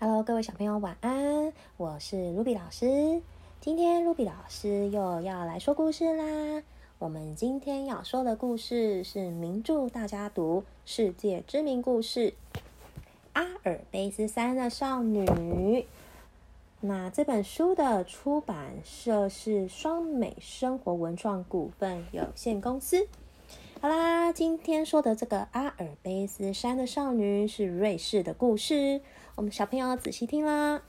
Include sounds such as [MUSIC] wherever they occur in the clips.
Hello，各位小朋友，晚安！我是 Ruby 老师。今天 Ruby 老师又要来说故事啦。我们今天要说的故事是名著大家读世界知名故事《阿尔卑斯山的少女》。那这本书的出版社是双美生活文创股份有限公司。好啦，今天说的这个阿尔卑斯山的少女是瑞士的故事。我们小朋友仔细听啦。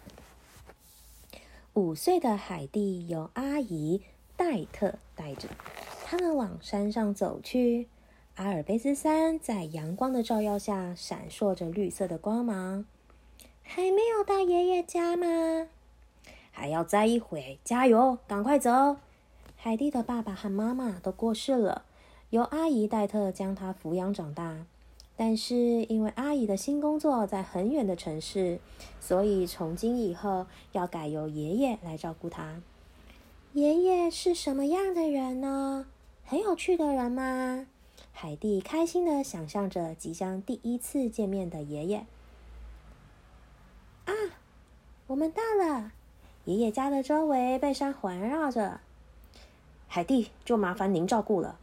五岁的海蒂由阿姨戴特带着，他们往山上走去。阿尔卑斯山在阳光的照耀下闪烁着绿色的光芒。还没有到爷爷家吗？还要再一会，加油，赶快走！海蒂的爸爸和妈妈都过世了，由阿姨戴特将他抚养长大。但是因为阿姨的新工作在很远的城市，所以从今以后要改由爷爷来照顾她。爷爷是什么样的人呢？很有趣的人吗？海蒂开心的想象着即将第一次见面的爷爷。啊，我们到了！爷爷家的周围被山环绕着。海蒂，就麻烦您照顾了。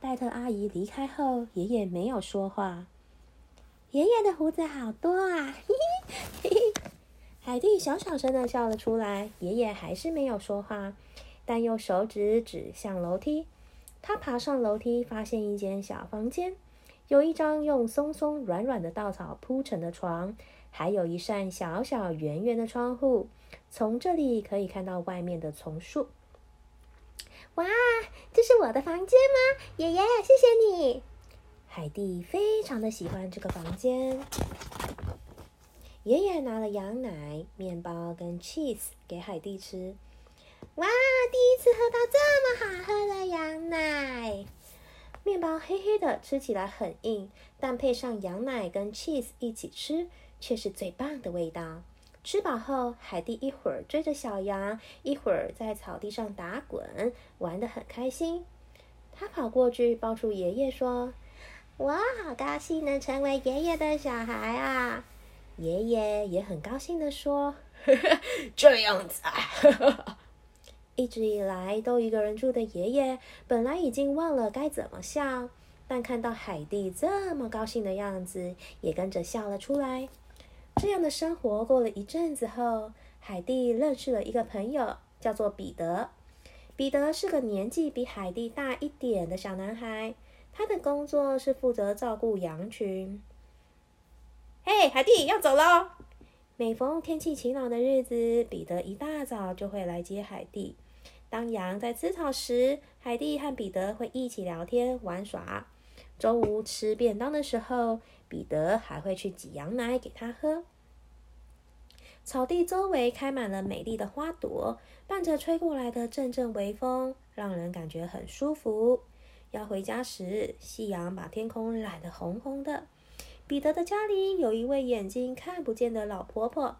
戴特阿姨离开后，爷爷没有说话。爷爷的胡子好多啊！[LAUGHS] 嘿嘿嘿嘿海蒂小小声的笑了出来。爷爷还是没有说话，但用手指指向楼梯。他爬上楼梯，发现一间小房间，有一张用松松软软的稻草铺成的床，还有一扇小小圆圆的窗户，从这里可以看到外面的丛树。哇，这是我的房间吗？爷爷，谢谢你。海蒂非常的喜欢这个房间。爷爷拿了羊奶、面包跟 cheese 给海蒂吃。哇，第一次喝到这么好喝的羊奶！面包黑黑的，吃起来很硬，但配上羊奶跟 cheese 一起吃，却是最棒的味道。吃饱后，海蒂一会儿追着小羊，一会儿在草地上打滚，玩得很开心。他跑过去抱住爷爷，说：“我好高兴能成为爷爷的小孩啊！”爷爷也很高兴地说：“ [LAUGHS] 这样子啊。[LAUGHS] ”一直以来都一个人住的爷爷，本来已经忘了该怎么笑，但看到海蒂这么高兴的样子，也跟着笑了出来。这样的生活过了一阵子后，海蒂认识了一个朋友，叫做彼得。彼得是个年纪比海蒂大一点的小男孩，他的工作是负责照顾羊群。嘿，海蒂要走喽！每逢天气晴朗的日子，彼得一大早就会来接海蒂。当羊在吃草时，海蒂和彼得会一起聊天玩耍。中午吃便当的时候，彼得还会去挤羊奶给他喝。草地周围开满了美丽的花朵，伴着吹过来的阵阵微风，让人感觉很舒服。要回家时，夕阳把天空染得红红的。彼得的家里有一位眼睛看不见的老婆婆，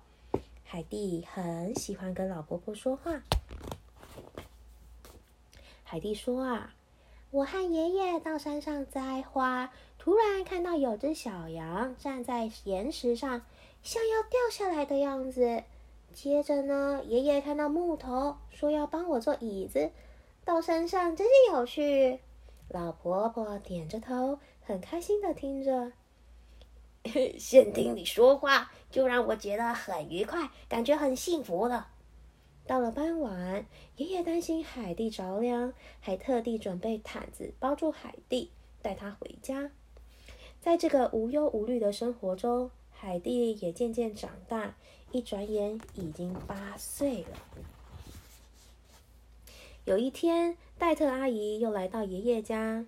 海蒂很喜欢跟老婆婆说话。海蒂说啊。我和爷爷到山上摘花，突然看到有只小羊站在岩石上，像要掉下来的样子。接着呢，爷爷看到木头，说要帮我做椅子。到山上真是有趣。老婆婆点着头，很开心的听着。[LAUGHS] 先听你说话，就让我觉得很愉快，感觉很幸福了。到了傍晚，爷爷担心海蒂着凉，还特地准备毯子包住海蒂，带她回家。在这个无忧无虑的生活中，海蒂也渐渐长大，一转眼已经八岁了。有一天，戴特阿姨又来到爷爷家。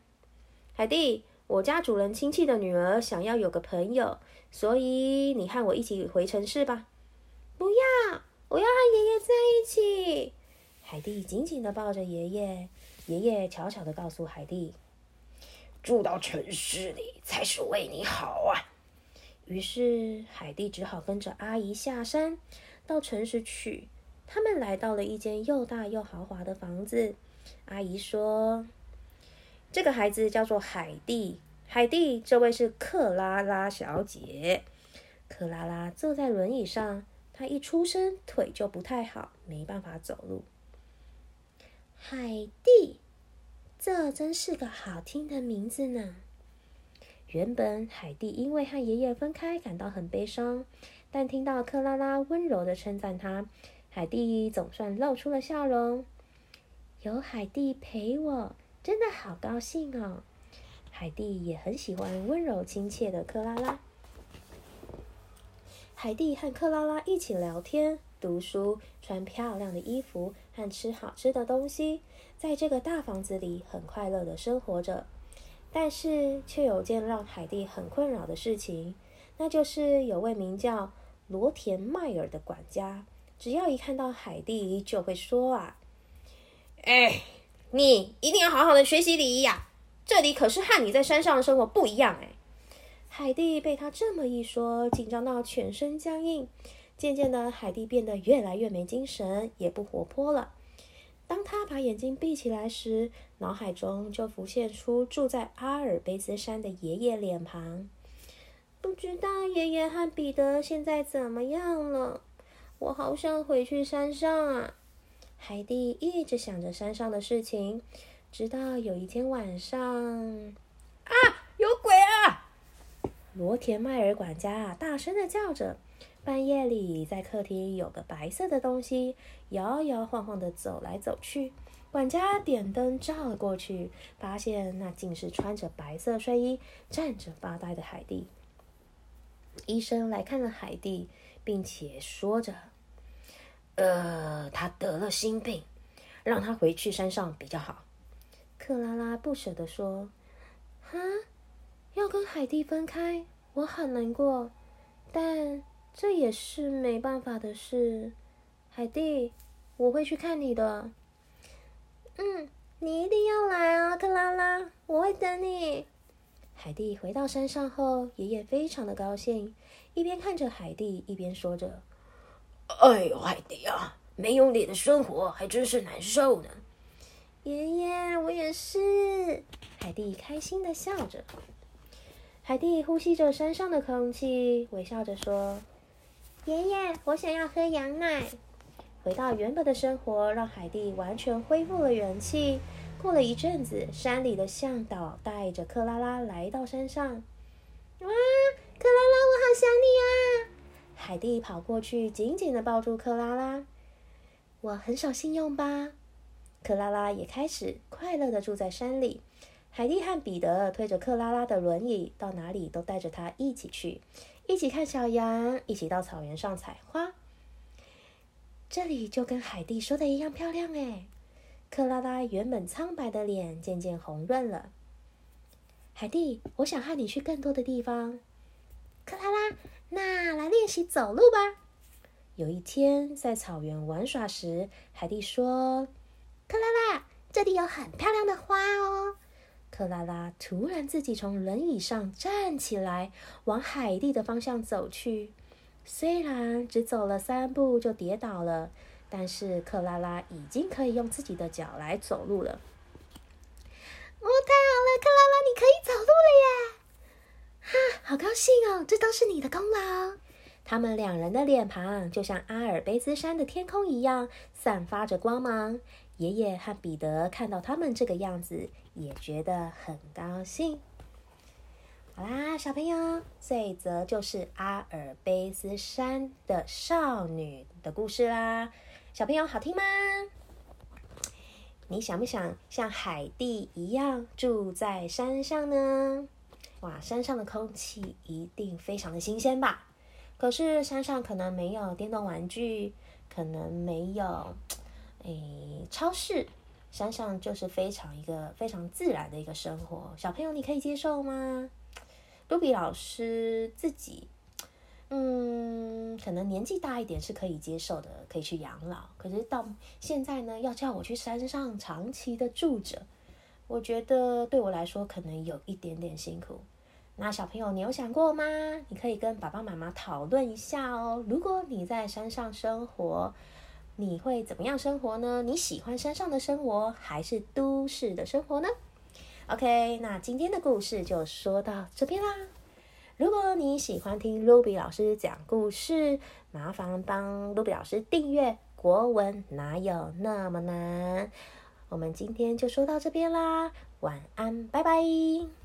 海蒂，我家主人亲戚的女儿想要有个朋友，所以你和我一起回城市吧。不要。我要和爷爷在一起。海蒂紧紧的抱着爷爷，爷爷悄悄的告诉海蒂：“住到城市里才是为你好啊。”于是海蒂只好跟着阿姨下山，到城市去。他们来到了一间又大又豪华的房子。阿姨说：“这个孩子叫做海蒂，海蒂，这位是克拉拉小姐。”克拉拉坐在轮椅上。他一出生腿就不太好，没办法走路。海蒂，这真是个好听的名字呢。原本海蒂因为和爷爷分开感到很悲伤，但听到克拉拉温柔的称赞他，海蒂总算露出了笑容。有海蒂陪我，真的好高兴哦！海蒂也很喜欢温柔亲切的克拉拉。海蒂和克拉拉一起聊天、读书、穿漂亮的衣服和吃好吃的东西，在这个大房子里很快乐的生活着。但是，却有件让海蒂很困扰的事情，那就是有位名叫罗田迈尔的管家，只要一看到海蒂，就会说：“啊，哎，你一定要好好的学习礼仪呀！这里可是和你在山上的生活不一样哎。”海蒂被他这么一说，紧张到全身僵硬。渐渐的，海蒂变得越来越没精神，也不活泼了。当他把眼睛闭起来时，脑海中就浮现出住在阿尔卑斯山的爷爷脸庞。不知道爷爷和彼得现在怎么样了？我好想回去山上啊！海蒂一直想着山上的事情，直到有一天晚上，啊，有鬼啊！罗田迈尔管家大声的叫着。半夜里，在客厅有个白色的东西摇摇晃晃的走来走去。管家点灯照了过去，发现那竟是穿着白色睡衣、站着发呆的海蒂。医生来看了海蒂，并且说着：“呃，他得了心病，让他回去山上比较好。”克拉拉不舍得说：“哈。”要跟海蒂分开，我很难过，但这也是没办法的事。海蒂，我会去看你的。嗯，你一定要来啊，克拉拉，我会等你。海蒂回到山上后，爷爷非常的高兴，一边看着海蒂，一边说着：“哎呦，海蒂啊，没有你的生活还真是难受呢。”爷爷，我也是。海蒂开心的笑着。海蒂呼吸着山上的空气，微笑着说：“爷爷，我想要喝羊奶。”回到原本的生活，让海蒂完全恢复了元气。过了一阵子，山里的向导带着克拉拉来到山上。哇，克拉拉，我好想你啊！海蒂跑过去，紧紧的抱住克拉拉。我很守信用吧？克拉拉也开始快乐的住在山里。海蒂和彼得推着克拉拉的轮椅，到哪里都带着她一起去，一起看小羊，一起到草原上采花。这里就跟海蒂说的一样漂亮哎！克拉拉原本苍白的脸渐渐红润了。海蒂，我想和你去更多的地方。克拉拉，那来练习走路吧。有一天在草原玩耍时，海蒂说：“克拉拉，这里有很漂亮的花哦。”克拉拉突然自己从轮椅上站起来，往海蒂的方向走去。虽然只走了三步就跌倒了，但是克拉拉已经可以用自己的脚来走路了。哦，太好了，克拉拉，你可以走路了耶！好高兴哦，这都是你的功劳。他们两人的脸庞就像阿尔卑斯山的天空一样，散发着光芒。爷爷和彼得看到他们这个样子，也觉得很高兴。好啦，小朋友，这一则就是阿尔卑斯山的少女的故事啦。小朋友，好听吗？你想不想像海蒂一样住在山上呢？哇，山上的空气一定非常的新鲜吧？可是山上可能没有电动玩具，可能没有。[TSK] 诶，超市山上就是非常一个非常自然的一个生活，小朋友你可以接受吗？卢比老师自己，嗯，可能年纪大一点是可以接受的，可以去养老。可是到现在呢，要叫我去山上长期的住着，我觉得对我来说可能有一点点辛苦。那小朋友，你有想过吗？你可以跟爸爸妈妈讨论一下哦。如果你在山上生活，你会怎么样生活呢？你喜欢山上的生活还是都市的生活呢？OK，那今天的故事就说到这边啦。如果你喜欢听 Ruby 老师讲故事，麻烦帮 Ruby 老师订阅《国文哪有那么难》。我们今天就说到这边啦，晚安，拜拜。